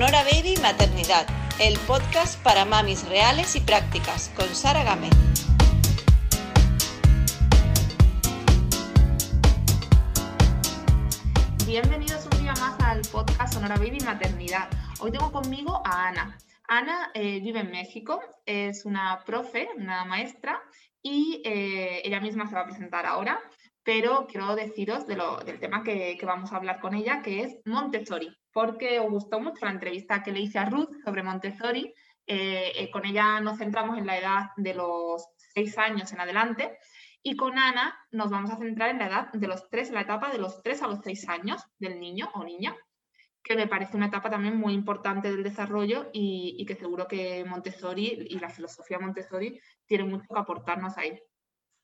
Sonora Baby Maternidad, el podcast para mamis reales y prácticas, con Sara Gámez. Bienvenidos un día más al podcast Sonora Baby Maternidad. Hoy tengo conmigo a Ana. Ana eh, vive en México, es una profe, una maestra, y eh, ella misma se va a presentar ahora, pero quiero deciros del tema que, vamos a hablar con ella, que es Montessori, porque os gustó mucho la entrevista que le hice a Ruth sobre Montessori. Eh, con ella nos centramos en la edad de los seis años en adelante y con Ana nos vamos a centrar en la edad de los tres, en la etapa de los tres a los seis años del niño o niña que me parece una etapa también muy importante del desarrollo y, que seguro que Montessori y la filosofía Montessori tienen mucho que aportarnos ahí.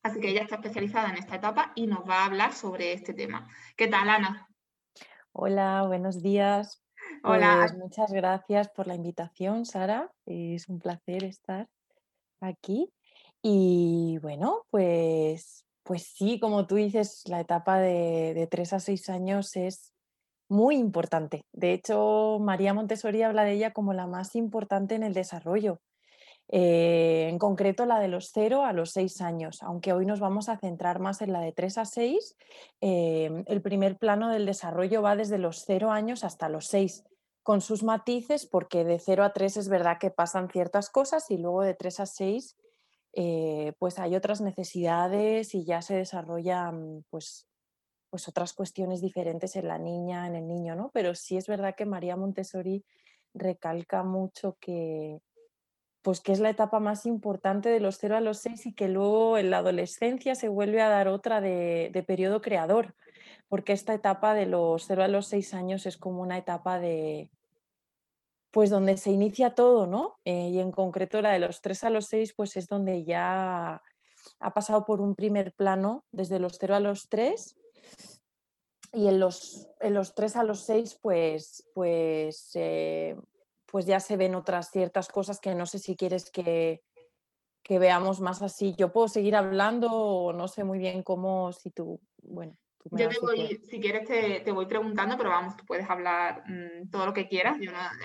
Así que ella está especializada en esta etapa y nos va a hablar sobre este tema. ¿Qué tal, Ana? Hola, buenos días. Hola. Pues muchas gracias por la invitación, Sara. Es un placer estar aquí. Y bueno, pues, pues sí, como tú dices, la etapa de, de 3 a 6 años es muy importante. De hecho, María Montessori habla de ella como la más importante en el desarrollo. Eh, en concreto la de los 0 a los 6 años, aunque hoy nos vamos a centrar más en la de 3 a 6, em, el primer plano del desarrollo va desde los 0 años hasta los 6, con sus matices, porque de 0 a 3 es verdad que pasan ciertas cosas y luego de 3 a 6 eh, pues hay otras necesidades y ya se desarrollan pues pues otras cuestiones diferentes en la niña, en el niño, ¿no? Pero sí es verdad que María Montessori recalca mucho que, pues que es la etapa más importante de los 0 a los 6 y que luego en la adolescencia se vuelve a dar otra de, periodo creador, porque esta etapa de los 0 a los 6 años es como una etapa de, pues donde se inicia todo, ¿no? Eh, y en concreto la de los 3 a los 6, pues es donde ya ha pasado por un primer plano desde los 0 a los 3 y en los, en los 3 a los 6, pues, pues, eh, pues ya se ven otras ciertas cosas que no sé si quieres que, que veamos más así. Yo puedo seguir hablando o no sé muy bien cómo, si tú, bueno. Yo te voy, si quieres te, te, voy preguntando, pero vamos, tú puedes hablar mm, todo lo que quieras.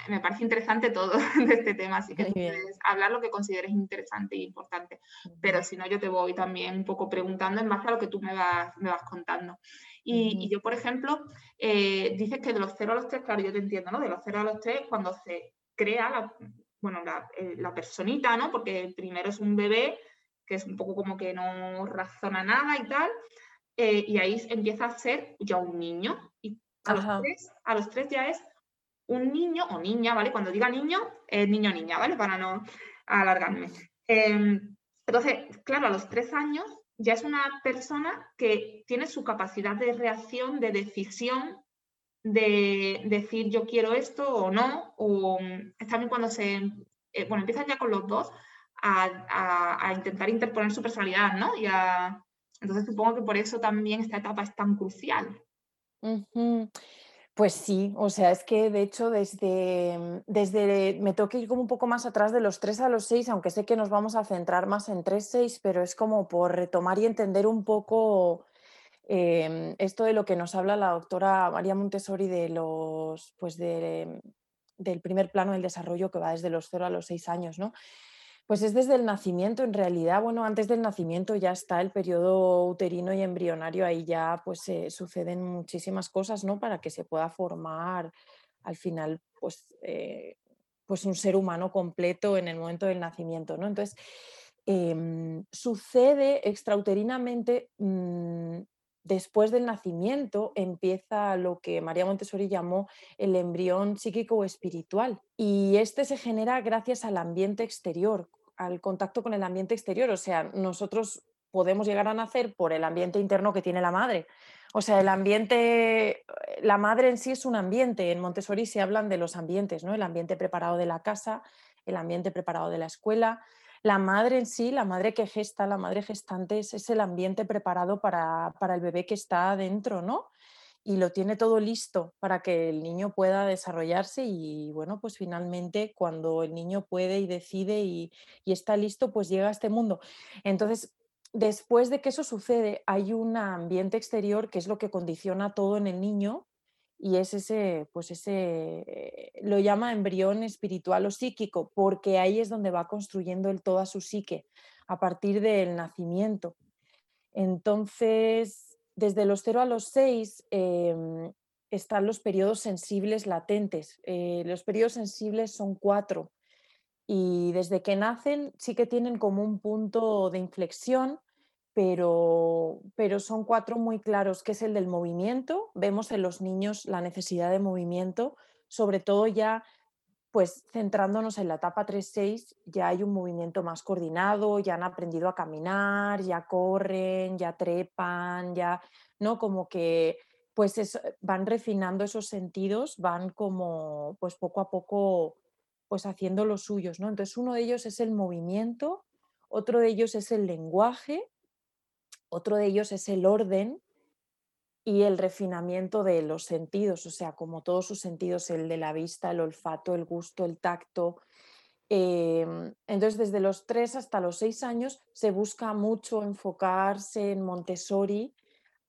me parece interesante todo de este tema, así que puedes hablar lo que consideres interesante e importante. Pero si no, yo te voy también un poco preguntando en base a lo que tú me vas, me vas contando. Y, yo, por ejemplo, eh, dices que de los 0 a los 3, claro, yo te entiendo, ¿no? De los 0 a los 3, cuando se crea la, bueno, la, eh, la personita, ¿no? Porque primero es un bebé, que es un poco como que no razona nada y tal, eh, y ahí empieza a ser ya un niño. Y a los, tres, a los, tres, ya es un niño o niña, ¿vale? Cuando diga niño, es niño o niña, ¿vale? Para no alargarme. Em, entonces, claro, a los tres años ya es una persona que tiene su capacidad de reacción, de decisión, de decir yo quiero esto o no, o es también cuando se, eh, bueno, empiezan ya con los dos a, intentar interponer su personalidad, ¿no? Y entonces supongo que por eso también esta etapa es tan crucial. Pues sí, o sea, es que de hecho desde, mm, desde me tengo que ir como un poco más atrás de los 3 a los 6, aunque sé que nos vamos a centrar más en 3-6, pero es como por retomar y entender un poco em, esto de lo que nos habla la doctora María Montessori de los, pues de, del primer plano del desarrollo que va desde los 0 a los 6 años, ¿no? Pues es desde el nacimiento, en realidad, bueno, antes del nacimiento ya está el periodo uterino y embrionario, ahí ya pues suceden muchísimas cosas, ¿no? Para que se pueda formar al final, pues, eh, pues un ser humano completo en el momento del nacimiento, ¿no? Entonces, em, sucede extrauterinamente mm, después del nacimiento empieza lo que María Montessori llamó el embrión psíquico o espiritual. Y este se genera gracias al ambiente exterior, al contacto con el ambiente exterior. O sea, nosotros podemos llegar a nacer por el ambiente interno que tiene la madre. O sea, el ambiente, la madre en sí es un ambiente. En Montessori se hablan de los ambientes, ¿no? El ambiente preparado de la casa, el ambiente preparado de la escuela, la madre en sí, la madre que gesta, la madre gestante es, el ambiente preparado para, el bebé que está dentro, ¿no? Y lo tiene todo listo para que el niño pueda desarrollarse y bueno, pues finalmente cuando el niño puede y decide y, está listo, pues llega a este mundo. Entonces, después de que eso sucede, hay un ambiente exterior que es lo que condiciona todo en el niño y es ese, pues ese, lo llama embrión espiritual o psíquico, porque ahí es donde va construyendo él toda su psique, a partir del nacimiento. Entonces, desde los 0 a los 6 em, están los periodos sensibles latentes. Eh, los periodos sensibles son cuatro y desde que nacen sí que tienen como un punto de inflexión, pero, pero son cuatro muy claros, que es el del movimiento. Vemos en los niños la necesidad de movimiento, sobre todo ya pues centrándonos en la etapa 3-6, ya hay un movimiento más coordinado, ya han aprendido a caminar, ya corren, ya trepan, ya, ¿no? Como que pues van refinando esos sentidos, van como pues poco a poco pues haciendo los suyos, ¿no? Entonces uno de ellos es el movimiento, otro de ellos es el lenguaje, otro de ellos es el orden y el refinamiento de los sentidos, o sea, como todos sus sentidos, el de la vista, el olfato, el gusto, el tacto. Em, entonces, desde los tres hasta los seis años se busca mucho enfocarse en Montessori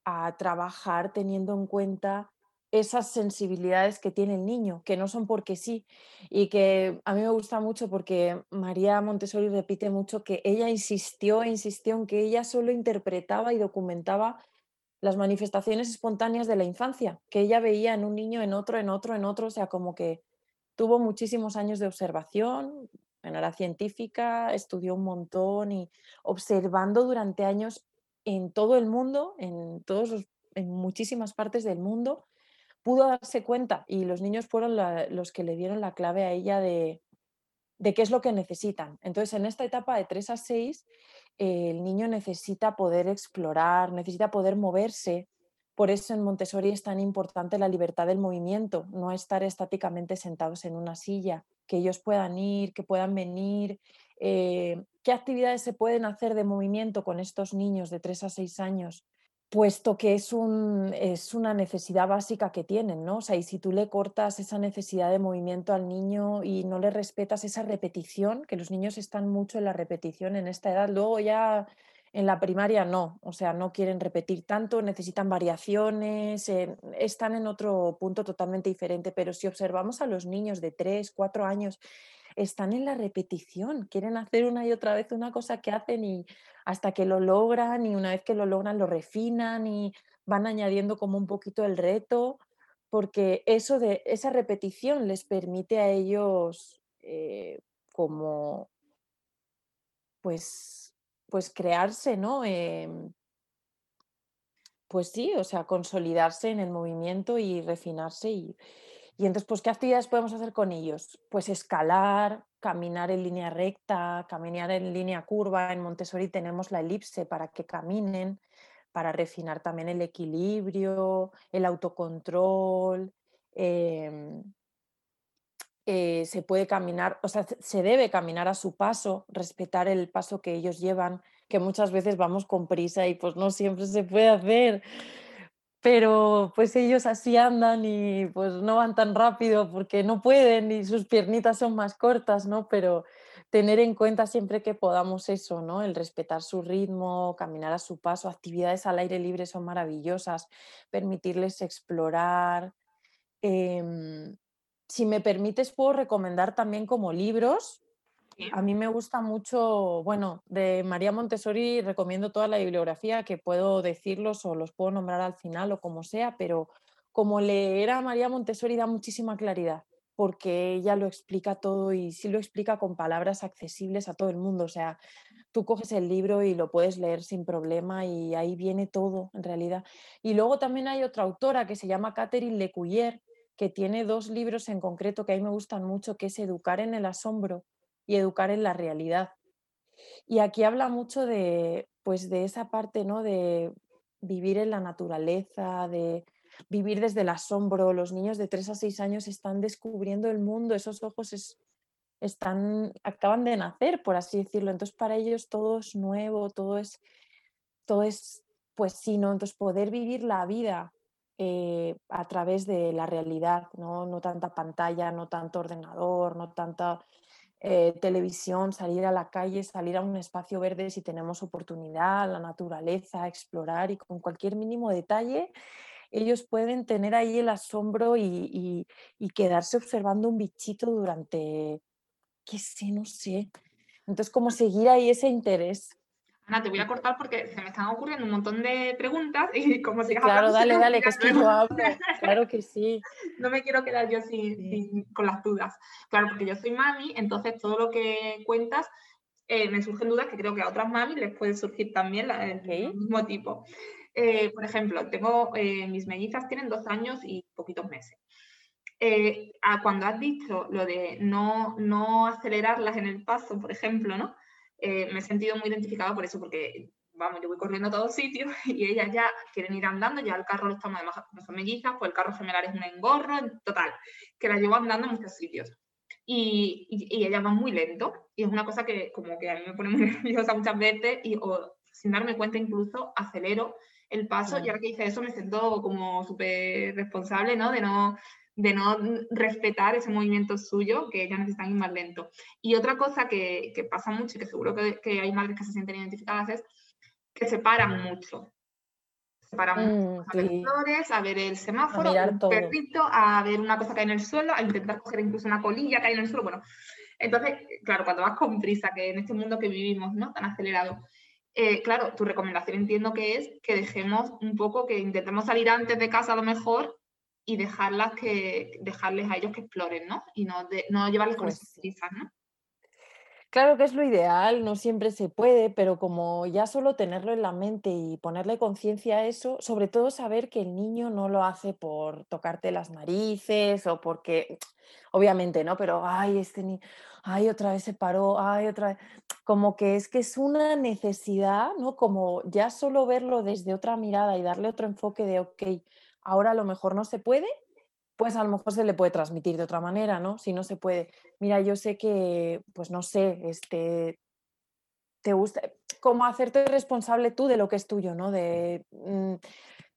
a trabajar teniendo en cuenta esas sensibilidades que tiene el niño, que no son porque sí, y que a mí me gusta mucho porque María Montessori repite mucho que ella insistió insistió en que ella solo interpretaba y documentaba las manifestaciones espontáneas de la infancia, que ella veía en un niño, en otro, en otro, en otro, o sea, como que tuvo muchísimos años de observación, era científica, estudió un montón y observando durante años en todo el mundo, en, todos en muchísimas partes del mundo, pudo darse cuenta y los niños fueron los que le dieron la clave a ella de, de qué es lo que necesitan. Entonces, en esta etapa de 3 a 6, el niño necesita poder explorar, necesita poder moverse. Por eso en Montessori es tan importante la libertad del movimiento, no estar estáticamente sentados en una silla, que ellos puedan ir, que puedan venir. Eh, ¿Qué actividades se pueden hacer de movimiento con estos niños de 3 a 6 años? Puesto que es, un, es una necesidad básica que tienen, ¿no? O sea, y si tú le cortas esa necesidad de movimiento al niño y no le respetas esa repetición, que los niños están mucho en la repetición en esta edad, luego ya en la primaria no, o sea, no quieren repetir tanto, necesitan variaciones, están en otro punto totalmente diferente, pero si observamos a los niños de 3, 4 años, están en la repetición, quieren hacer una y otra vez una cosa que hacen y hasta que lo logran y una vez que lo logran lo refinan y van añadiendo como un poquito el reto, porque eso de esa repetición les permite a ellos eh, como pues pues crearse, ¿no? Em, pues sí, o sea, consolidarse en el movimiento y refinarse y, y entonces, pues, ¿qué actividades podemos hacer con ellos? Pues escalar, caminar en línea recta, caminar en línea curva. En Montessori tenemos la elipse para que caminen, para refinar también el equilibrio, el autocontrol. Em, eh, se puede caminar, o sea, se debe caminar a su paso, respetar el paso que ellos llevan, que muchas veces vamos con prisa y pues no siempre se puede hacer pero pues ellos así andan y pues no van tan rápido porque no pueden y sus piernitas son más cortas, ¿no? Pero tener en cuenta siempre que podamos eso, ¿no? El respetar su ritmo, caminar a su paso, actividades al aire libre son maravillosas, permitirles explorar. Em, si me permites, puedo recomendar también como libros a mí me gusta mucho, bueno, de María Montessori recomiendo toda la bibliografía, que puedo decirlos o los puedo nombrar al final o como sea, pero como leer a María Montessori da muchísima claridad, porque ella lo explica todo y sí lo explica con palabras accesibles a todo el mundo. O sea, tú coges el libro y lo puedes leer sin problema y ahí viene todo en realidad. Y luego también hay otra autora que se llama Catherine Lecuyer, que tiene dos libros en concreto que a mí me gustan mucho, que es Educar en el asombro y educar en la realidad. Y aquí habla mucho de, pues, de esa parte, ¿no? De vivir en la naturaleza, de vivir desde el asombro. Los niños de 3 a 6 años están descubriendo el mundo, esos ojos están, acaban de nacer, por así decirlo. Entonces, para ellos todo es nuevo, todo es, todo es, pues sí, ¿no? Entonces, poder vivir la vida eh, a través de la realidad, ¿no? No tanta pantalla, no tanto ordenador, no tanta eh, televisión, salir a la calle, salir a un espacio verde si tenemos oportunidad, la naturaleza, explorar y con cualquier mínimo detalle ellos pueden tener ahí el asombro y, y quedarse observando un bichito durante, qué sé, no sé. Entonces, como seguir ahí ese interés. Ana, te voy a cortar porque se me están ocurriendo un montón de preguntas y como si Claro, dale, dale, que es que yo hablo. Claro que sí. No me quiero quedar yo sin, con las dudas. Claro, porque yo soy mami, entonces todo lo que cuentas eh, me surgen dudas que creo que a otras mami les puede surgir también el mismo tipo. Eh, por ejemplo, tengo eh, mis mellizas tienen dos años y poquitos meses. cuando has dicho lo de no, no acelerarlas en el paso, por ejemplo, ¿no? Eh, me he sentido muy identificada por eso, porque, vamos, yo voy corriendo a todos sitios y ellas ya quieren ir andando, ya el carro lo estamos, además, como son mellizas, pues el carro gemelar es un engorro, total, que la llevo andando a muchos sitios. Y, y, ellas van muy lento, y es una cosa que como que a mí me pone muy nerviosa muchas veces, y o, sin darme cuenta incluso acelero el paso, y ahora que hice eso me siento como súper responsable, ¿no? De no de no respetar ese movimiento suyo, que ya necesitan ir más lento. Y otra cosa que, pasa mucho y que seguro que, hay madres que se sienten identificadas es que se paran mucho. Se paran mucho mm, a ver flores, a ver el semáforo, a un perrito, a ver una cosa que hay en el suelo, a intentar coger incluso una colilla que hay en el suelo. Bueno, entonces, claro, cuando vas con prisa, que en este mundo que vivimos, ¿no? Tan acelerado, eh, claro, tu recomendación entiendo que es que dejemos un poco, que intentemos salir antes de casa a lo mejor y dejarlas que, dejarles a ellos que exploren, ¿no? Y no, no llevarles con esas pues ¿no? Claro que es lo ideal, no siempre se puede, pero como ya solo tenerlo en la mente y ponerle conciencia a eso, sobre todo saber que el niño no lo hace por tocarte las narices o porque, obviamente, ¿no? Pero, ay, este niño, ay, otra vez se paró, ay, otra vez, como que es que es una necesidad, ¿no? Como ya solo verlo desde otra mirada y darle otro enfoque de, ok, ahora a lo mejor no se puede, pues a lo mejor se le puede transmitir de otra manera, ¿no? Si no se puede. Mira, yo sé que, pues no sé, este, te gusta, como hacerte responsable tú de lo que es tuyo, ¿no? De, mm,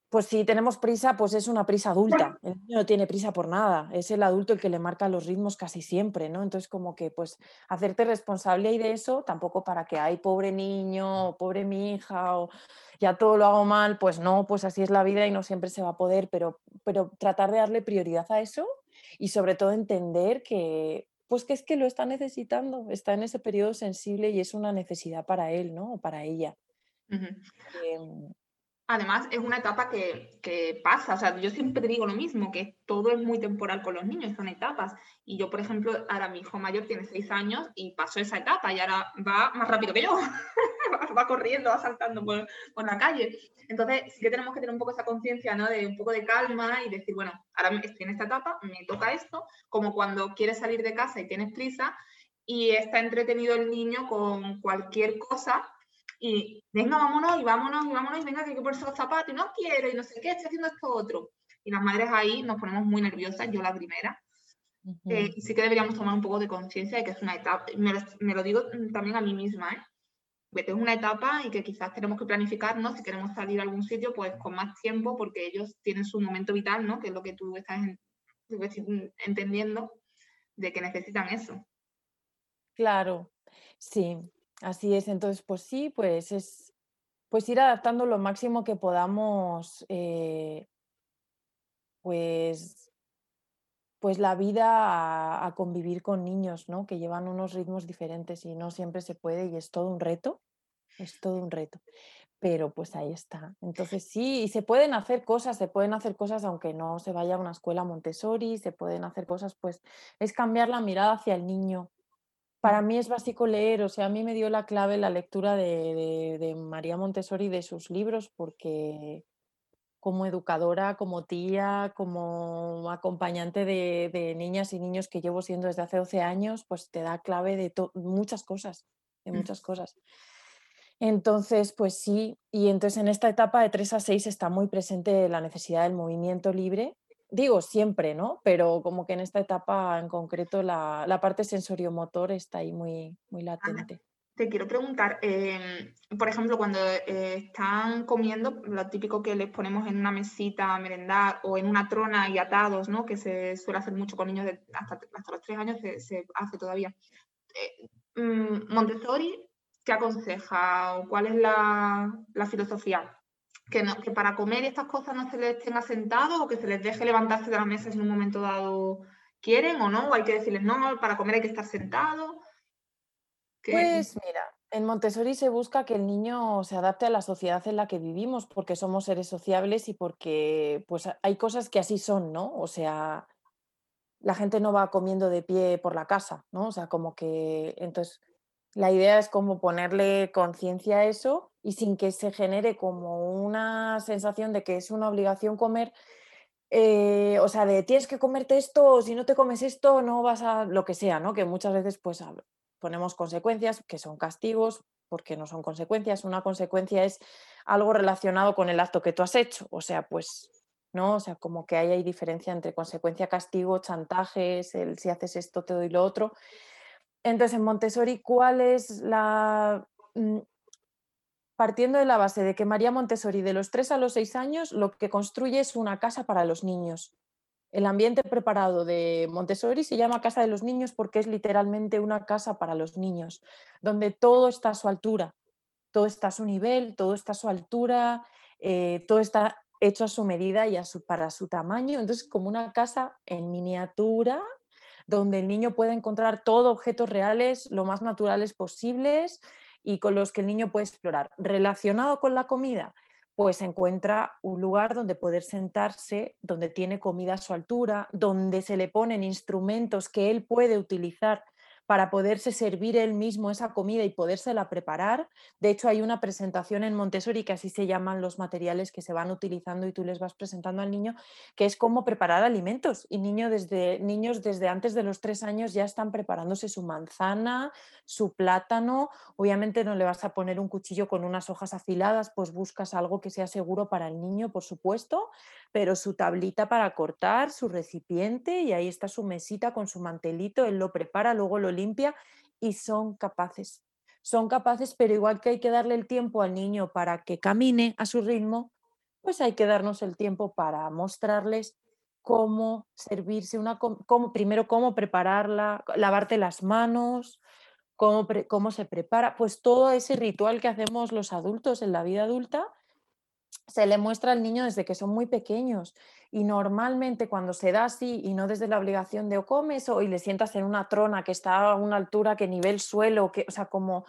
pues si tenemos prisa, pues es una prisa adulta. El niño no tiene prisa por nada. Es el adulto el que le marca los ritmos casi siempre, ¿no? Entonces, como que, pues, hacerte responsable y de eso, tampoco para que, ay, pobre niño, pobre mi hija, o ya todo lo hago mal, pues no, pues así es la vida y no siempre se va a poder, pero, pero tratar de darle prioridad a eso y sobre todo entender que, pues que es que lo está necesitando, está en ese periodo sensible y es una necesidad para él, ¿no? O para ella. Además, es una etapa que, pasa, o sea, yo siempre digo lo mismo, que todo es muy temporal con los niños, son etapas. Y yo, por ejemplo, ahora mi hijo mayor tiene seis años y pasó esa etapa y ahora va más rápido que yo, va corriendo, va saltando por, la calle. Entonces, sí que tenemos que tener un poco esa conciencia, ¿no? De un poco de calma y decir, bueno, ahora estoy en esta etapa, me toca esto, como cuando quieres salir de casa y tienes prisa y está entretenido el niño con cualquier cosa y venga, vámonos y vámonos y vámonos y venga que hay que ponerse los zapatos y no quiero y no sé qué, estoy haciendo esto otro. Y las madres ahí nos ponemos muy nerviosas, yo la primera. Eh, y sí que deberíamos tomar un poco de conciencia de que es una etapa, me lo, me lo, digo también a mí misma, ¿eh? que es una etapa y que quizás tenemos que planificarnos si queremos salir a algún sitio pues con más tiempo porque ellos tienen su momento vital, ¿no? Que es lo que tú estás entendiendo de que necesitan eso. Claro, sí, Así es, entonces, pues sí, pues es pues ir adaptando lo máximo que podamos, eh, pues, pues la vida a, convivir con niños, ¿no? Que llevan unos ritmos diferentes y no siempre se puede y es todo un reto, es todo un reto. Pero pues ahí está. Entonces sí, y se pueden hacer cosas, se pueden hacer cosas aunque no se vaya a una escuela Montessori, se pueden hacer cosas, pues es cambiar la mirada hacia el niño, para mí es básico leer, o sea, a mí me dio la clave la lectura de, María Montessori de sus libros, porque como educadora, como tía, como acompañante de, niñas y niños que llevo siendo desde hace 12 años, pues te da clave de muchas cosas, de mm. muchas cosas. Entonces, pues sí, y entonces en esta etapa de 3 a 6 está muy presente la necesidad del movimiento libre digo siempre, ¿no? Pero como que en esta etapa en concreto la, la parte sensoriomotor está ahí muy, muy latente. te quiero preguntar, em, por ejemplo, cuando eh, están comiendo, lo típico que les ponemos en una mesita a merendar o en una trona y atados, ¿no? Que se suele hacer mucho con niños de hasta, hasta los tres años, se, hace todavía. Eh, mm, Montessori, ¿qué aconseja o cuál es la, la filosofía? Que, no, para comer y estas cosas no se les tenga sentado o que se les deje levantarse de la mesa si en un momento dado quieren o no, o hay que decirles no, para comer hay que estar sentado. Pues mira, en Montessori se busca que el niño se adapte a la sociedad en la que vivimos porque somos seres sociables y porque pues hay cosas que así son, ¿no? O sea, la gente no va comiendo de pie por la casa, ¿no? O sea, como que entonces la idea es como ponerle conciencia a eso y sin que se genere como una sensación de que es una obligación comer, eh, o sea, de tienes que comerte esto, si no te comes esto, no vas a lo que sea, ¿no? Que muchas veces pues ponemos consecuencias que son castigos porque no son consecuencias. Una consecuencia es algo relacionado con el acto que tú has hecho, o sea, pues ¿no? O sea, como que ahí hay diferencia entre consecuencia, castigo, chantajes, el si haces esto te doy lo otro. Entonces, en Montessori, ¿cuál es la... Partiendo de la base de que María Montessori de los 3 a los 6 años lo que construye es una casa para los niños. El ambiente preparado de Montessori se llama Casa de los Niños porque es literalmente una casa para los niños, donde todo está a su altura, todo está a su nivel, todo está a su altura, eh, todo está hecho a su medida y a su, para su tamaño. Entonces, como una casa en miniatura, donde el niño puede encontrar todos objetos reales, lo más naturales posibles y con los que el niño puede explorar. Relacionado con la comida, pues encuentra un lugar donde poder sentarse, donde tiene comida a su altura, donde se le ponen instrumentos que él puede utilizar para poderse servir él mismo esa comida y podérsela preparar. De hecho, hay una presentación en Montessori que así se llaman los materiales que se van utilizando y tú les vas presentando al niño, que es cómo preparar alimentos. Y niño desde, niños desde antes de los tres años ya están preparándose su manzana, su plátano. Obviamente no le vas a poner un cuchillo con unas hojas afiladas, pues buscas algo que sea seguro para el niño, por supuesto, pero su tablita para cortar, su recipiente y ahí está su mesita con su mantelito, él lo prepara, luego lo limpia y son capaces. Son capaces, pero igual que hay que darle el tiempo al niño para que camine a su ritmo, pues hay que darnos el tiempo para mostrarles cómo servirse una, cómo, primero cómo prepararla, lavarte las manos, cómo, cómo se prepara, pues todo ese ritual que hacemos los adultos en la vida adulta se le muestra al niño desde que son muy pequeños y normalmente cuando se da así y no desde la obligación de o comes o y le sientas en una trona que está a una altura que nivel suelo, que, o sea, como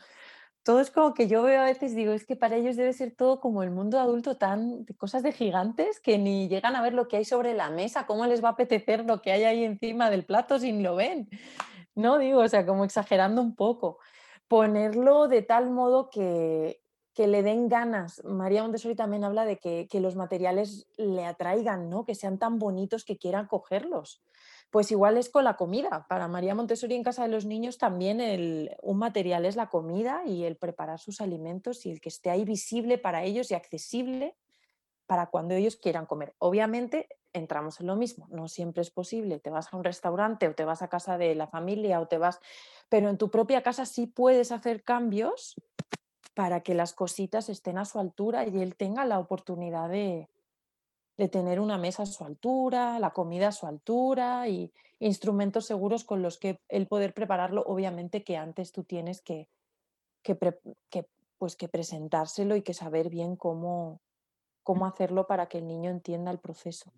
todo es como que yo veo a veces, digo, es que para ellos debe ser todo como el mundo adulto tan de cosas de gigantes que ni llegan a ver lo que hay sobre la mesa, cómo les va a apetecer lo que hay ahí encima del plato si ni lo ven. No digo, o sea, como exagerando un poco. Ponerlo de tal modo que, que le den ganas. María Montessori también habla de que, los materiales le atraigan, ¿no? que sean tan bonitos que quieran cogerlos. Pues igual es con la comida. Para María Montessori en casa de los niños también un material es la comida y el preparar sus alimentos y el que esté ahí visible para ellos y accesible para cuando ellos quieran comer. Obviamente entramos en lo mismo, no siempre es posible, te vas a un restaurante o te vas a casa de la familia o te vas, pero en tu propia casa sí puedes hacer cambios para que las cositas estén a su altura y él tenga la oportunidad de, tener una mesa a su altura, la comida a su altura y instrumentos seguros con los que él poder prepararlo. Obviamente que antes tú tienes que, pues que presentárselo y que saber bien cómo, cómo hacerlo para que el niño entienda el proceso.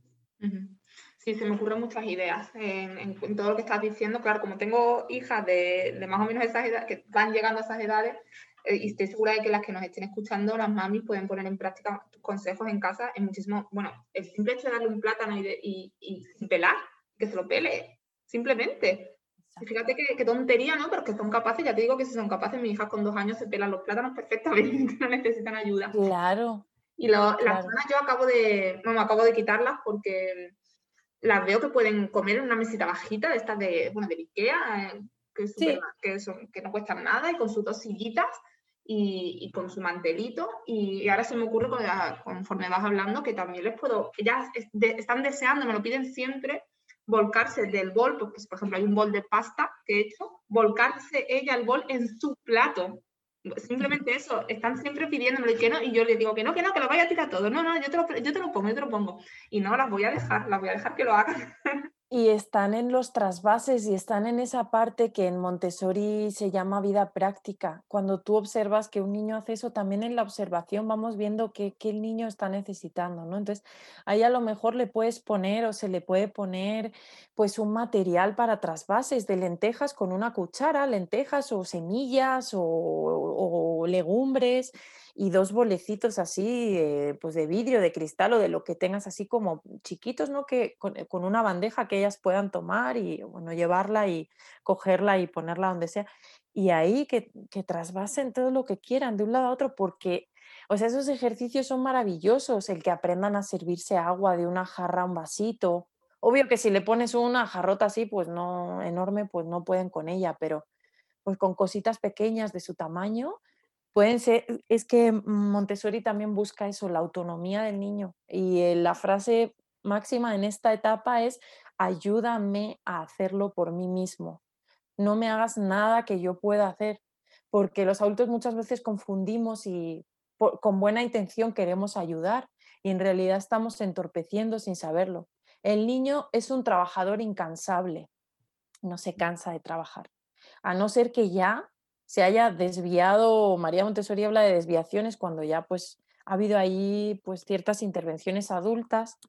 Sí, se me ocurren muchas ideas en, todo lo que estás diciendo. Claro, como tengo hijas de, de, más o menos esas edades, que van llegando a esas edades, eh, y estoy segura de que las que nos estén escuchando, las mamis, pueden poner en práctica tus consejos en casa en muchísimo, bueno, el simple hecho de darle un plátano y, y, pelar, que se lo pele, simplemente. Y fíjate qué, tontería, ¿no? Pero que son capaces, ya te digo que si son capaces, mis hijas con dos años se pelan los plátanos perfectamente, no necesitan ayuda. Claro. Y las zonas yo acabo de, no, acabo de quitarlas porque las veo que pueden comer en una mesita bajita de estas de, bueno, de Ikea, eh, que, que, son, que no cuestan nada y con sus dos sillitas y, con su mantelito. Y, ahora se me ocurre, conforme vas hablando, que también les puedo, ya están deseando, me lo piden siempre, volcarse del bol, porque por ejemplo hay un bol de pasta que he hecho, volcarse ella el bol en su plato. Simplemente eso, están siempre pidiéndome que no, y yo les digo que no, que no, que lo vaya a tirar todo. No, no, yo te lo, yo te lo pongo, yo te lo pongo. Y no, las voy a dejar, las voy a dejar que lo hagan. Y están en los trasvases y están en esa parte que en Montessori se llama vida práctica. Cuando tú observas que un niño hace eso, también en la observación vamos viendo qué, el niño está necesitando, ¿no? Entonces, ahí a lo mejor le puedes poner o se le puede poner pues un material para trasvases de lentejas con una cuchara, lentejas o semillas o, o legumbres y dos bolecitos así, eh, pues de vidrio, de cristal o de lo que tengas así como chiquitos, ¿no? Que eh, con, una bandeja que ellas puedan tomar y, bueno, llevarla y cogerla y ponerla donde sea. Y ahí que, que trasvasen todo lo que quieran de un lado a otro, porque, o sea, esos ejercicios son maravillosos, el que aprendan a servirse agua de una jarra a un vasito. Obvio que si le pones una jarrota así, pues no enorme, pues no pueden con ella, pero pues con cositas pequeñas de su tamaño, Pueden ser, es que Montessori también busca eso, la autonomía del niño. Y eh, la frase máxima en esta etapa es, ayúdame a hacerlo por mí mismo. No me hagas nada que yo pueda hacer, porque los adultos muchas veces confundimos y con buena intención queremos ayudar y en realidad estamos entorpeciendo sin saberlo. El niño es un trabajador incansable, no se cansa de trabajar, a no ser que ya se haya desviado, María Montessori habla de desviaciones cuando ya pues ha habido ahí pues ciertas intervenciones adultas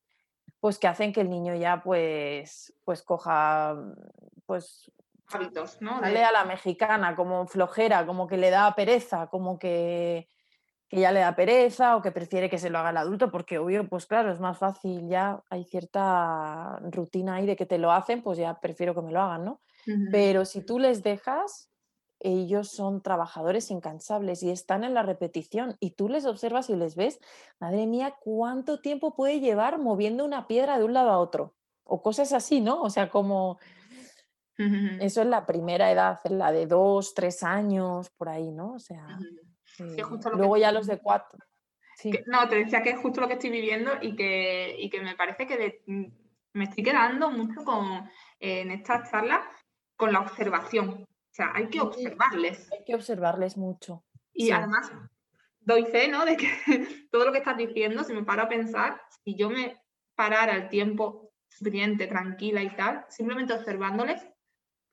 pues que hacen que el niño ya pues pues coja pues hábitos, ¿no? Sale a la mexicana, como flojera, como que le da pereza, como que, que ya le da pereza o que prefiere que se lo haga el adulto, porque obvio, pues claro, es más fácil, ya hay cierta rutina ahí de que te lo hacen, pues ya prefiero que me lo hagan, ¿no? Pero si tú les dejas, ellos son trabajadores incansables y están en la repetición y tú les observas y les ves, madre mía, ¿cuánto tiempo puede llevar moviendo una piedra de un lado a otro? O cosas así, ¿no? O sea, como... Eso es la primera edad, la de dos, tres años, por ahí, ¿no? O sea, eh, luego ya los de cuatro. no, te decía que es justo lo que estoy viviendo y que, y que me parece que mm, me estoy quedando mucho con, en esta charla con la observación. O sea, hay que observarles. Hay que observarles mucho. Y además, doy fe, ¿no? De que todo lo que estás diciendo, si me paro a pensar, si yo me parara el tiempo suficiente, tranquila y tal, simplemente observándoles,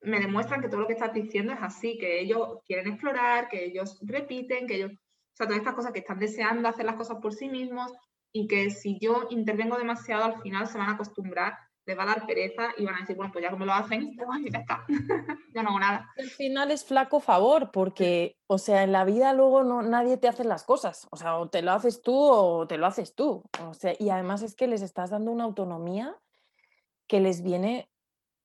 me demuestran que todo lo que estás diciendo es así, que ellos quieren explorar, que ellos repiten, que ellos, o sea, todas estas cosas que están deseando hacer las cosas por sí mismos y que si yo intervengo demasiado, al final se van a acostumbrar les va a dar pereza y van a decir, bueno, pues ya como lo hacen, pues ya está, ya no hago nada. Al final es flaco favor, porque, o sea, en la vida luego no, nadie te hace las cosas, o sea, o te lo haces tú o te lo haces tú, o sea, y además es que les estás dando una autonomía que les viene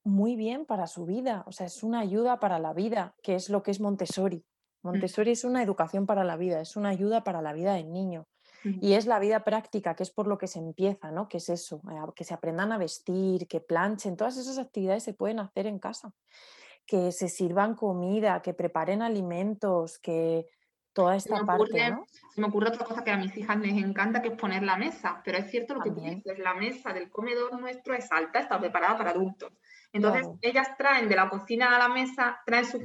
muy bien para su vida, o sea, es una ayuda para la vida, que es lo que es Montessori. Mm. Montessori es una educación para la vida, es una ayuda para la vida del niño. Y es la vida práctica, que es por lo que se empieza, ¿no? Que es eso, eh, que se aprendan a vestir, que planchen, todas esas actividades se pueden hacer en casa. Que se sirvan comida, que preparen alimentos, que toda esta parte, ¿no? Se me ocurre otra cosa que a mis hijas les encanta, que es poner la mesa, pero es cierto lo que tú dices, la mesa del comedor nuestro es alta, está preparada para adultos. Entonces, ellas traen de la cocina a la mesa, traen, sus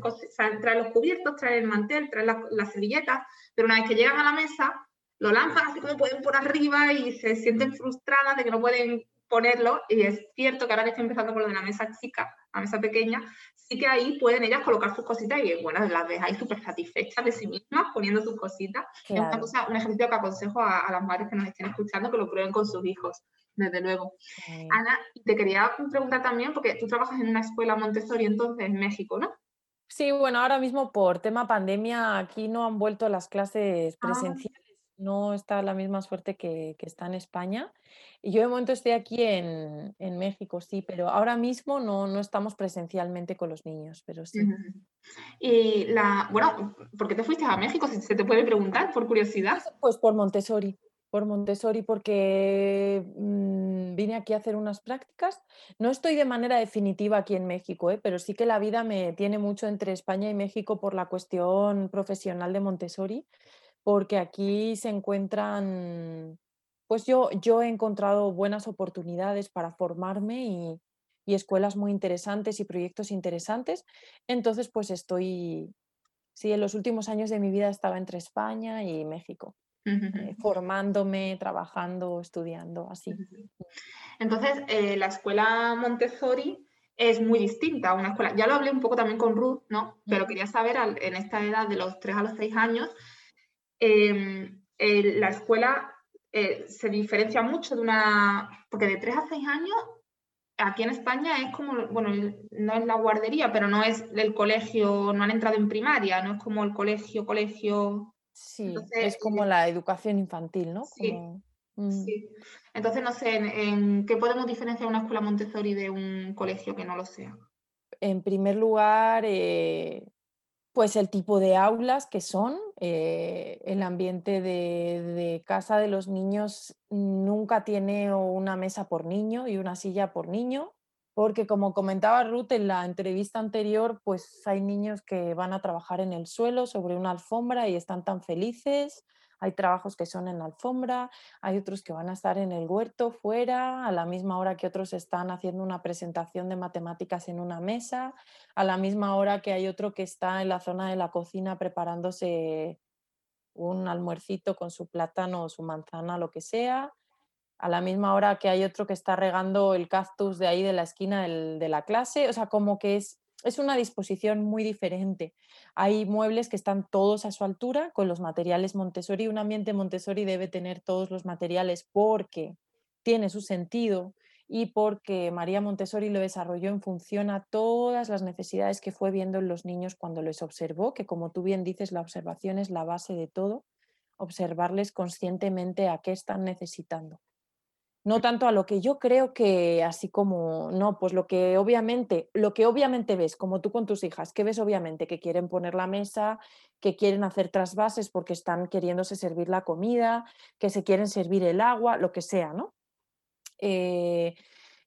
traen los cubiertos, traen el mantel, traen las, las servilletas, pero una vez que llegan a la mesa, lo lanzan así como pueden por arriba y se sienten frustradas de que no pueden ponerlo. Y es cierto que ahora que estoy empezando con lo de la mesa chica, la mesa pequeña, sí que ahí pueden ellas colocar sus cositas y bueno, las ves ahí súper satisfechas de sí mismas poniendo sus cositas. Es una cosa, un ejercicio que aconsejo a, las madres que nos estén escuchando que lo prueben con sus hijos, desde luego. Ana, te quería preguntar también, porque tú trabajas en una escuela Montessori entonces en México, ¿no? Sí, bueno, ahora mismo por tema pandemia aquí no han vuelto las clases ah. No está la misma suerte que, está en España. Y yo de momento estoy aquí en, México, sí, pero ahora mismo no, no, estamos presencialmente con los niños, pero sí. Y la, bueno, ¿por qué te fuiste a México? Si se te puede preguntar, por curiosidad. Pues por Montessori, por Montessori, porque mm, vine aquí a hacer unas prácticas. No estoy de manera definitiva aquí en México, ¿eh? pero sí que la vida me tiene mucho entre España y México por la cuestión profesional de Montessori porque aquí se encuentran, pues yo, yo he encontrado buenas oportunidades para formarme y, escuelas muy interesantes y proyectos interesantes. Entonces, pues estoy, sí, en los últimos años de mi vida estaba entre España y México. eh, formándome, trabajando, estudiando, así. Entonces, eh, la escuela Montessori es muy distinta a una escuela. Ya lo hablé un poco también con Ruth, ¿no? Pero quería saber en esta edad de los 3 a los 6 años, em, la escuela eh, se diferencia mucho de una, porque de 3 a 6 años, aquí en España es como, bueno, no es la guardería, pero no es el colegio, no han entrado en primaria, no es como el colegio, colegio Sí, es como eh, la educación infantil, ¿no? Mm. Sí, Entonces, no sé, ¿en, qué podemos diferenciar una escuela Montessori de un colegio que no lo sea? En primer lugar, eh, pues el tipo de aulas que son, eh, el ambiente de, de, casa de los niños nunca tiene una mesa por niño y una silla por niño porque como comentaba Ruth en la entrevista anterior, pues hay niños que van a trabajar en el suelo sobre una alfombra y están tan felices. Hay trabajos que son en alfombra, hay otros que van a estar en el huerto fuera, a la misma hora que otros están haciendo una presentación de matemáticas en una mesa, a la misma hora que hay otro que está en la zona de la cocina preparándose un almuercito con su plátano o su manzana, lo que sea a la misma hora que hay otro que está regando el cactus de ahí de la esquina de la clase, o sea, como que es, es una disposición muy diferente. Hay muebles que están todos a su altura con los materiales Montessori. Un ambiente Montessori debe tener todos los materiales porque tiene su sentido y porque María Montessori lo desarrolló en función a todas las necesidades que fue viendo en los niños cuando les observó, que como tú bien dices, la observación es la base de todo, observarles conscientemente a qué están necesitando no tanto a lo que yo creo que así como, no, pues lo que obviamente, lo que obviamente ves, como tú con tus hijas, que ves obviamente que quieren poner la mesa, que quieren hacer trasvases porque están queriéndose servir la comida, que se quieren servir el agua, lo que sea, ¿no? Eh,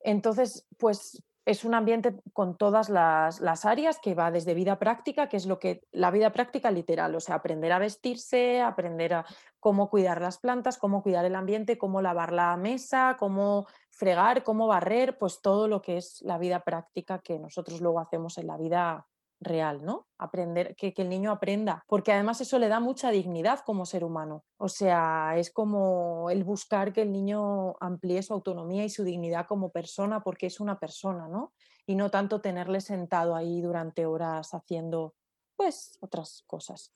entonces, pues es un ambiente con todas las, áreas que va desde vida práctica, que es lo que la vida práctica literal, o sea, aprender a vestirse, aprender a cómo cuidar las plantas, cómo cuidar el ambiente, cómo lavar la mesa, cómo fregar, cómo barrer, pues todo lo que es la vida práctica que nosotros luego hacemos en la vida real, ¿no? Aprender, que, el niño aprenda, porque además eso le da mucha dignidad como ser humano. O sea, es como el buscar que el niño amplíe su autonomía y su dignidad como persona, porque es una persona, ¿no? Y no tanto tenerle sentado ahí durante horas haciendo, pues, otras cosas.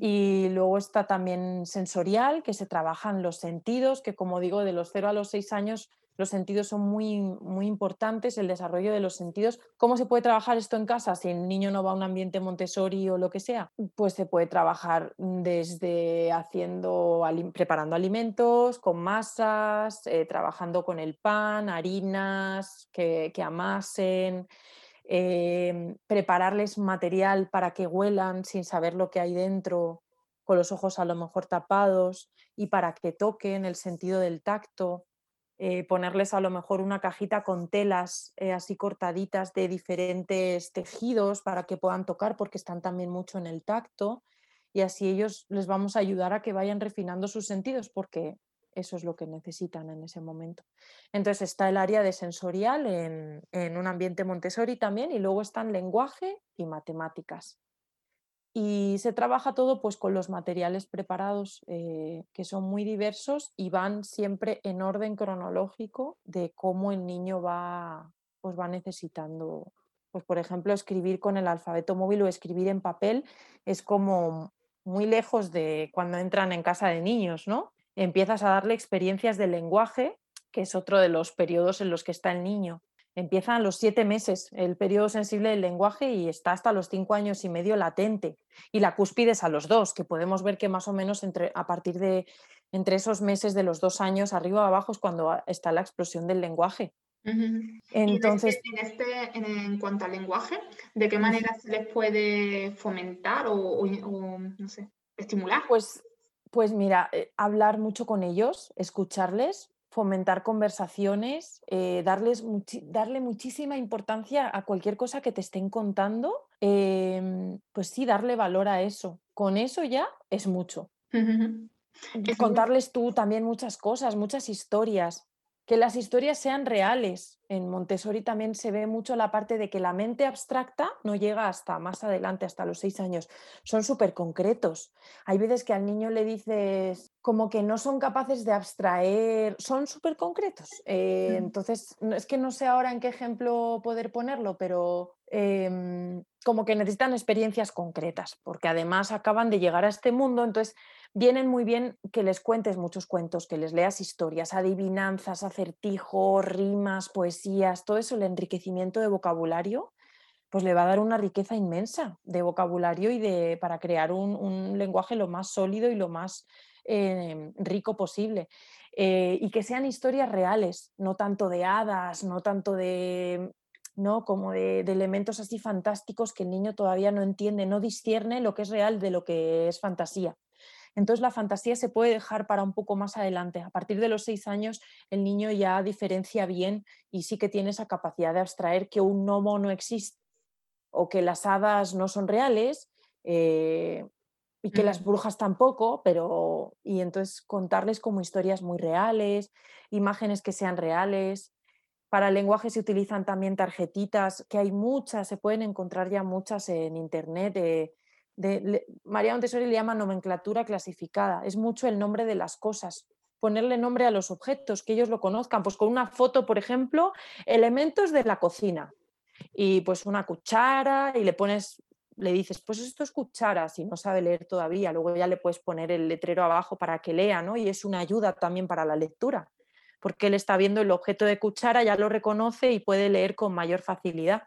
Y luego está también sensorial, que se trabajan los sentidos, que como digo, de los 0 a los 6 años los sentidos son muy, muy importantes, el desarrollo de los sentidos. ¿Cómo se puede trabajar esto en casa si el niño no va a un ambiente Montessori o lo que sea? Pues se puede trabajar desde haciendo, preparando alimentos con masas, eh, trabajando con el pan, harinas que, amasen, em, prepararles material para que huelan sin saber lo que hay dentro, con los ojos a lo mejor tapados y para que toquen el sentido del tacto. Eh, ponerles a lo mejor una cajita con telas eh, así cortaditas de diferentes tejidos para que puedan tocar porque están también mucho en el tacto y así ellos les vamos a ayudar a que vayan refinando sus sentidos porque eso es lo que necesitan en ese momento. Entonces está el área de sensorial en, en un ambiente Montessori también y luego están lenguaje y matemáticas. Y se trabaja todo pues con los materiales preparados eh, que son muy diversos y van siempre en orden cronológico de cómo el niño va, pues va necesitando. Pues por ejemplo, escribir con el alfabeto móvil o escribir en papel es como muy lejos de cuando entran en casa de niños, ¿no? Empiezas a darle experiencias de lenguaje, que es otro de los periodos en los que está el niño empiezan los siete meses el periodo sensible del lenguaje y está hasta los cinco años y medio latente. Y la cúspide es a los dos, que podemos ver que más o menos entre, a partir de entre esos meses de los dos años arriba o abajo es cuando está la explosión del lenguaje. Entonces, en, este, en, cuanto al lenguaje, ¿de qué manera se les puede fomentar o, no sé, estimular? Pues, pues mira, eh, hablar mucho con ellos, escucharles, fomentar conversaciones, eh, darles darle muchísima importancia a cualquier cosa que te estén contando, em, pues sí, darle valor a eso. Con eso ya es mucho. Contarles tú también muchas cosas, muchas historias. Que las historias sean reales. En Montessori también se ve mucho la parte de que la mente abstracta no llega hasta más adelante, hasta los seis años. Son súper concretos. Hay veces que al niño le dices como que no son capaces de abstraer, son súper concretos. Eh, entonces, es que no sé ahora en qué ejemplo poder ponerlo, pero em, como que necesitan experiencias concretas, porque además acaban de llegar a este mundo, entonces vienen muy bien que les cuentes muchos cuentos, que les leas historias, adivinanzas, acertijos, rimas, poesías, todo eso, el enriquecimiento de vocabulario, pues le va a dar una riqueza inmensa de vocabulario y de, para crear un, lenguaje lo más sólido y lo más eh, rico posible. Eh, y que sean historias reales, no tanto de hadas, no tanto de ¿no? como de, de, elementos así fantásticos que el niño todavía no entiende, no discierne lo que es real de lo que es fantasía. Entonces la fantasía se puede dejar para un poco más adelante. A partir de los seis años el niño ya diferencia bien y sí que tiene esa capacidad de abstraer que un gnomo no existe o que las hadas no son reales eh, y que las brujas tampoco, pero y entonces contarles como historias muy reales, imágenes que sean reales. Para lenguaje se utilizan también tarjetitas, que hay muchas, se pueden encontrar ya muchas en internet. María Montessori le llama nomenclatura clasificada, es mucho el nombre de las cosas, ponerle nombre a los objetos, que ellos lo conozcan, pues con una foto, por ejemplo, elementos de la cocina y pues una cuchara y le pones, le dices, pues esto es cuchara, si no sabe leer todavía, luego ya le puedes poner el letrero abajo para que lea, ¿no? Y es una ayuda también para la lectura, porque él está viendo el objeto de cuchara, ya lo reconoce y puede leer con mayor facilidad.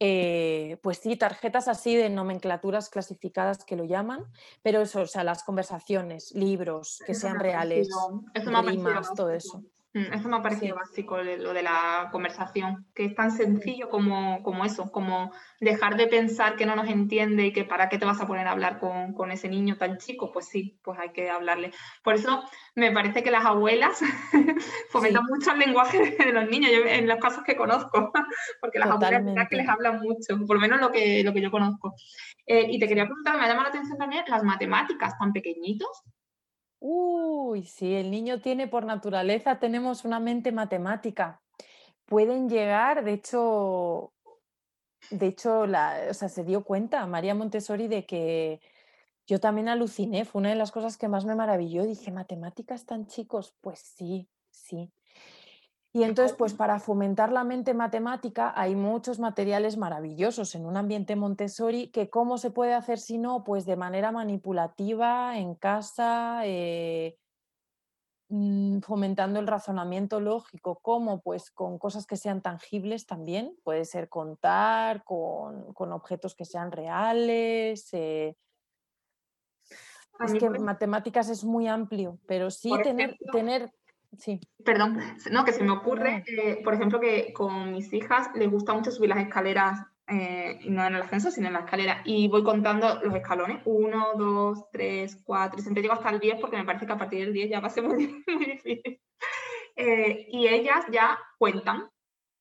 Eh, pues sí, tarjetas así de nomenclaturas clasificadas que lo llaman, pero eso, o sea, las conversaciones, libros que sean reales, rimas, todo eso. Mm, eso me ha parecido básico, lo de la conversación, que es tan sencillo como, como, eso, como dejar de pensar que no nos entiende y que para qué te vas a poner a hablar con, con, ese niño tan chico, pues sí, pues hay que hablarle. Por eso me parece que las abuelas fomentan mucho el lenguaje de los niños, en los casos que conozco, porque las abuelas abuelas que les hablan mucho, por lo menos lo que, lo que yo conozco. Eh, y te quería preguntar, me ha llamado la atención también las matemáticas tan pequeñitos, Uy, sí, el niño tiene por naturaleza, tenemos una mente matemática. Pueden llegar, de hecho, de hecho, la, o sea, se dio cuenta María Montessori de que yo también aluciné, fue una de las cosas que más me maravilló. Dije, ¿matemáticas tan chicos? Pues sí, sí. Y entonces, pues para fomentar la mente matemática hay muchos materiales maravillosos en un ambiente Montessori que cómo se puede hacer si no, pues de manera manipulativa, en casa, eh, mm, fomentando el razonamiento lógico, como pues con cosas que sean tangibles también, puede ser contar, con, objetos que sean teales. Eh. Es que matemáticas es muy amplio, pero sí tener, tener Sí. Perdón, no, que se me ocurre, eh, por ejemplo, que con mis hijas les gusta mucho subir las escaleras, eh, no en el ascenso, sino en la escalera, y voy contando los escalones, uno, dos, tres, cuatro, y siempre llego hasta el 10 porque me parece que a partir del 10 ya va a ser muy, difícil. Eh, y ellas ya cuentan,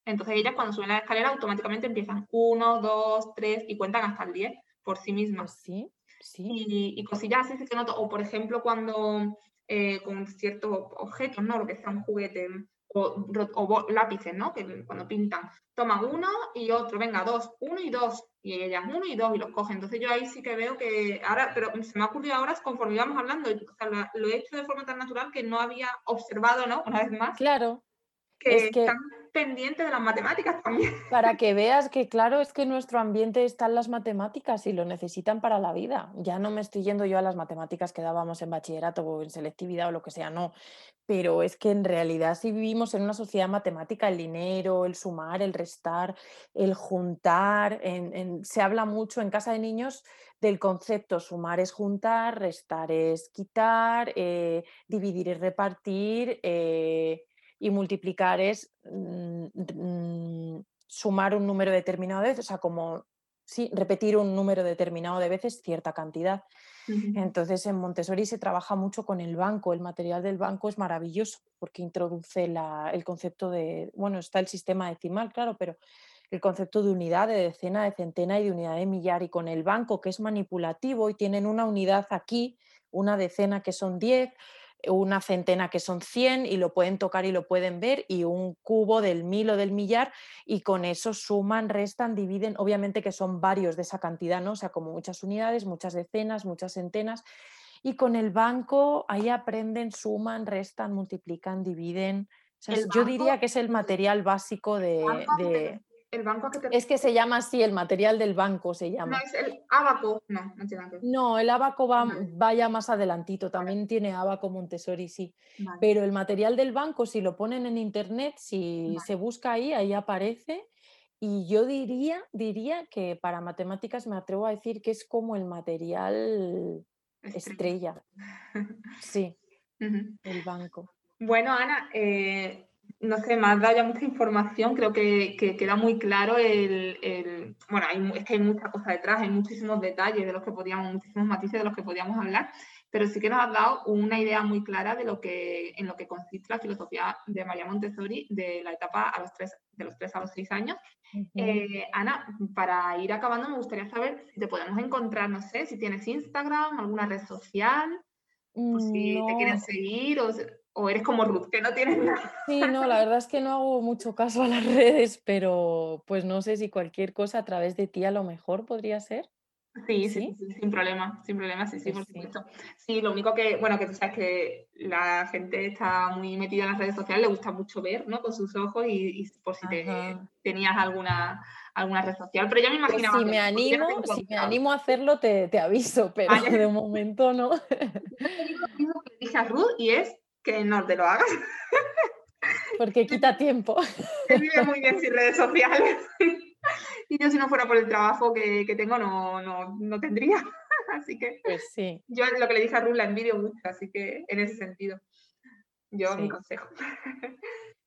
entonces ellas cuando suben la escalera automáticamente empiezan uno, dos, tres, y cuentan hasta el 10 por sí mismas. Pues sí, sí. Y, y cosillas así que noto, o por ejemplo cuando eh, con ciertos objetos, ¿no? Lo que sean juguetes o, o, lápices, ¿no? Que cuando pintan, toman uno y otro, venga, dos, uno y dos, y ellas uno y dos y los cogen. Entonces yo ahí sí que veo que ahora, pero se me ha ocurrido ahora conforme íbamos hablando, lo, he hecho de forma tan natural que no había observado, ¿no? Una vez más. Claro. Que, es que... están pendientes de las matemáticas también. Para que veas que, claro, es que nuestro ambiente están las matemáticas y lo necesitan para la vida. Ya no me estoy yendo yo a las matemáticas que dábamos en bachillerato o en selectividad o lo que sea, no. Pero es que en realidad si vivimos en una sociedad matemática, el dinero, el sumar, el restar, el juntar, se habla mucho en casa de niños del concepto sumar es juntar, restar es quitar, eh, dividir es repartir. Eh, y multiplicar es mm, mm, sumar un número determinado de veces, o sea, como sí, repetir un número determinado de veces, cierta cantidad. Entonces en Montessori se trabaja mucho con el banco, el material del banco es maravilloso porque introduce el concepto de, bueno, está el sistema decimal, claro, pero el concepto de unidad, de decena, de centena y de unidad de millar. Y con el banco, que es manipulativo y tienen una unidad aquí, una decena que son 10, una centena que son 100 y lo pueden tocar y lo pueden ver, y un cubo del mil o del millar, y con eso suman, restan, dividen, obviamente que son varios de esa cantidad, ¿no? O sea, como muchas unidades, muchas decenas, muchas centenas, y con el banco ahí aprenden, suman, restan, multiplican, dividen. yo diría que es el material básico de, ¿El banco que Es que se llama así, el material del banco se llama. No, es el abaco. No, no No, el abaco va, vaya más adelantito, también tiene abaco Montessori, sí. Pero el material del banco, si lo ponen en internet, si se busca ahí, ahí aparece. Y yo diría, diría que para matemáticas me atrevo a decir que es como el material estrella. Sí, el banco. Bueno, Ana, eh, no sé, me has dado ya mucha información, creo que, queda muy claro el, bueno, es que hay mucha cosa detrás, hay muchísimos detalles de los que podíamos, muchísimos matices de los que podíamos hablar, pero sí que nos has dado una idea muy clara de lo que, en lo que consiste la filosofía de María Montessori de la etapa a los tres, de los tres a los seis años. Eh, Ana, para ir acabando me gustaría saber si te podemos encontrar, no sé, si tienes Instagram, alguna red social, si te quieren seguir, o o eres como Ruth, que no tienes nada. Sí, no, la verdad es que no hago mucho caso a las redes, pero pues no sé si cualquier cosa a través de ti a lo mejor podría ser. Sí, sí, sin problema, sin problema, sí, sí, pues por supuesto. Sí, lo único que, bueno, que tú sabes que la gente está muy metida en las redes sociales, le gusta mucho ver, ¿no? Con sus ojos y, por si tenías alguna, alguna red social, pero ya me pues imaginaba. si, me animo, si me animo a hacerlo, te, te aviso, pero de momento no. Yo te digo que dije a Ruth y es que no te lo hagas. Porque quita tiempo. Él vive muy bien sin redes sociales. Y yo si no fuera por el trabajo que, tengo no, no, tendría. Así que pues sí. yo lo que le dije a Ruth la envidio mucho, así que en ese sentido, yo mi consejo.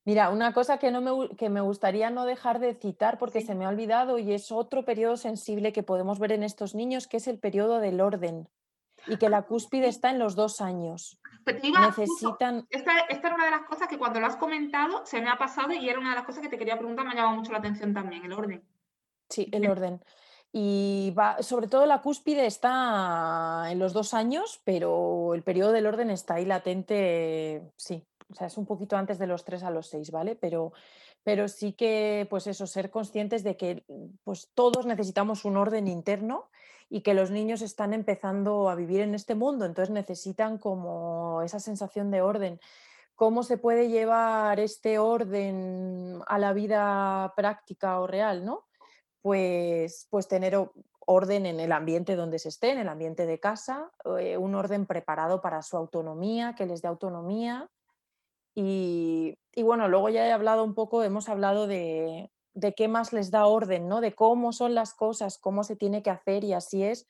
Mira, una cosa que, no me, que me gustaría no dejar de citar porque se me ha olvidado y es otro periodo sensible que podemos ver en estos niños, que es el periodo del orden y que la cúspide está en los dos años. Necesitan... esta, era una de las cosas que cuando lo has comentado se me ha pasado y era una de las cosas que te quería preguntar, me ha llamado mucho la atención también, el orden. Sí, el orden. Y va, sobre todo la cúspide está en los dos años, pero el periodo del orden está ahí latente, sí. O sea, es un poquito antes de los tres a los seis, ¿vale? Pero, pero sí que, pues eso, ser conscientes de que pues todos necesitamos un orden interno y que los niños están empezando a vivir en este mundo, entonces necesitan como esa sensación de orden. ¿Cómo se puede llevar este orden a la vida práctica o real? ¿no? Pues, pues tener orden en el ambiente donde se esté, en el ambiente de casa, eh, un orden preparado para su autonomía, que les dé autonomía. Y, y bueno, luego ya he hablado un poco, hemos hablado de, de qué más les da orden, ¿no? De cómo son las cosas, cómo se tiene que hacer y así es,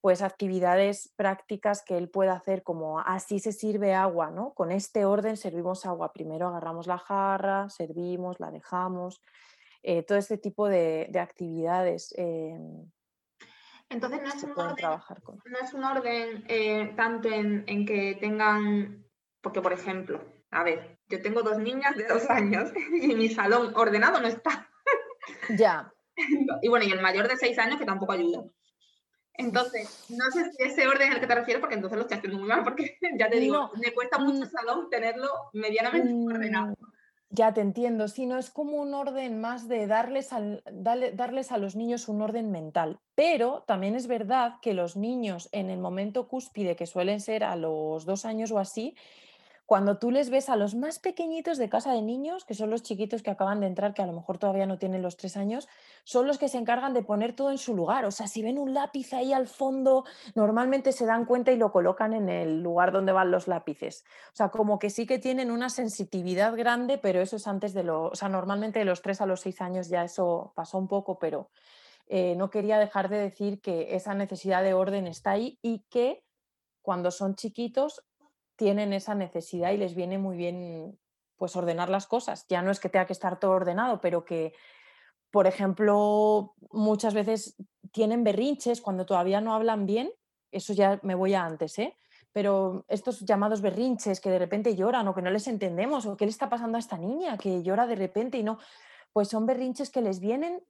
pues actividades prácticas que él puede hacer como así se sirve agua, ¿no? Con este orden servimos agua. Primero agarramos la jarra, servimos, la dejamos, eh, todo este tipo de, actividades. Em, Entonces no es, un orden, no es un orden eh, tanto en, en que tengan, porque por ejemplo, a ver, yo tengo dos niñas de dos años y mi salón ordenado no está. Ya. Y bueno, y el mayor de seis años que tampoco ayuda. Entonces, no sé si ese orden es el que te refieres, porque entonces lo estoy haciendo muy mal, porque ya te digo, me cuesta mucho mm. salón tenerlo medianamente mm, ordenado. Ya te entiendo, si no es como un orden más de darles, al, darles a los niños un orden mental, pero también es verdad que los niños en el momento cúspide, que suelen ser a los dos años o así, cuando tú les ves a los más pequeñitos de casa de niños, que son los chiquitos que acaban de entrar, que a lo mejor todavía no tienen los tres años, son los que se encargan de poner todo en su lugar. O sea, si ven un lápiz ahí al fondo, normalmente se dan cuenta y lo colocan en el lugar donde van los lápices. O sea, como que sí que tienen una sensitividad grande, pero eso es antes de los, o sea, normalmente de los tres a los seis años ya eso pasó un poco, pero eh, no quería dejar de decir que esa necesidad de orden está ahí y que cuando son chiquitos tienen esa necesidad y les viene muy bien pues ordenar las cosas. Ya no es que tenga que estar todo ordenado, pero que, por ejemplo, muchas veces tienen berrinches cuando todavía no hablan bien, eso ya me voy a antes, ¿eh? Pero estos llamados berrinches que de repente lloran o que no les entendemos o qué le está pasando a esta niña que llora de repente y no, pues son berrinches que les vienen.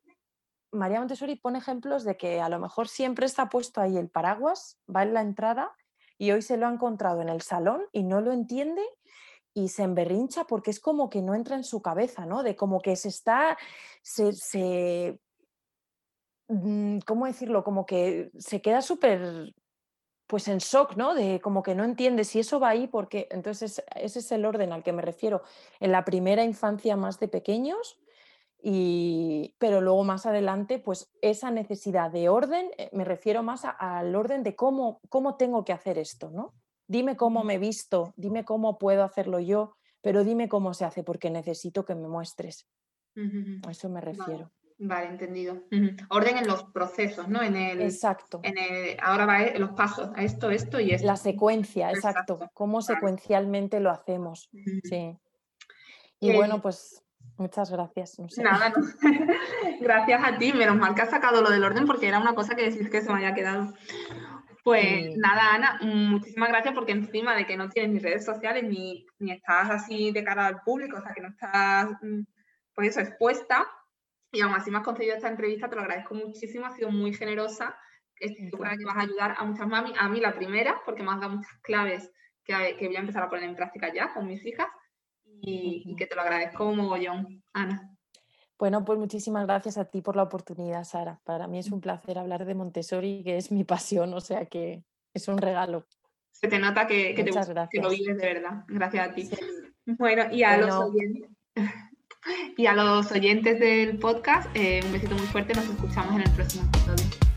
María Montessori pone ejemplos de que a lo mejor siempre está puesto ahí el paraguas, va en la entrada y hoy se lo ha encontrado en el salón y no lo entiende y se emberrincha porque es como que no entra en su cabeza, ¿no? De como que se está, se, mm, ¿cómo decirlo? Como que se queda súper, pues en shock, ¿no? De como que no entiende si eso va ahí, porque entonces ese es el orden al que me refiero. En la primera infancia más de pequeños, y, pero luego más adelante, pues esa necesidad de orden, eh, me refiero más al orden de cómo, cómo tengo que hacer esto, ¿no? Dime cómo me he visto, dime cómo puedo hacerlo yo, pero dime cómo se hace porque necesito que me muestres. A eso me refiero. Vale, entendido. Orden en los procesos, ¿no? En el, exacto. En el, ahora va en los pasos, a esto, esto y esto. La secuencia, exacto. Cómo secuencialmente lo hacemos. Sí. Y bueno, pues muchas gracias. Nada, no. gracias a ti. Menos mal que has sacado lo del orden porque era una cosa que decís que se me había quedado. Pues nada, Ana, muchísimas gracias porque encima de que no tienes ni redes sociales ni, ni estás así de cara al público, o sea, que no estás, mm, pues eso, expuesta, y aún así me has concedido esta entrevista, te lo agradezco muchísimo, ha sido muy generosa, estoy segura que vas a ayudar a muchas mami, a mí la primera, porque me has dado muchas claves que, que voy a empezar a poner en práctica ya con mis hijas, y, y que te lo agradezco un mogollón, Ana. Bueno, pues muchísimas gracias a ti por la oportunidad, Sara. Para mí es un placer hablar de Montessori, que es mi pasión, o sea que es un regalo. Se te nota que, que, lo vives de verdad. Gracias a ti. Bueno, y a, Los oyentes, y a los oyentes del podcast, eh, un besito muy fuerte. Nos escuchamos en el próximo episodio.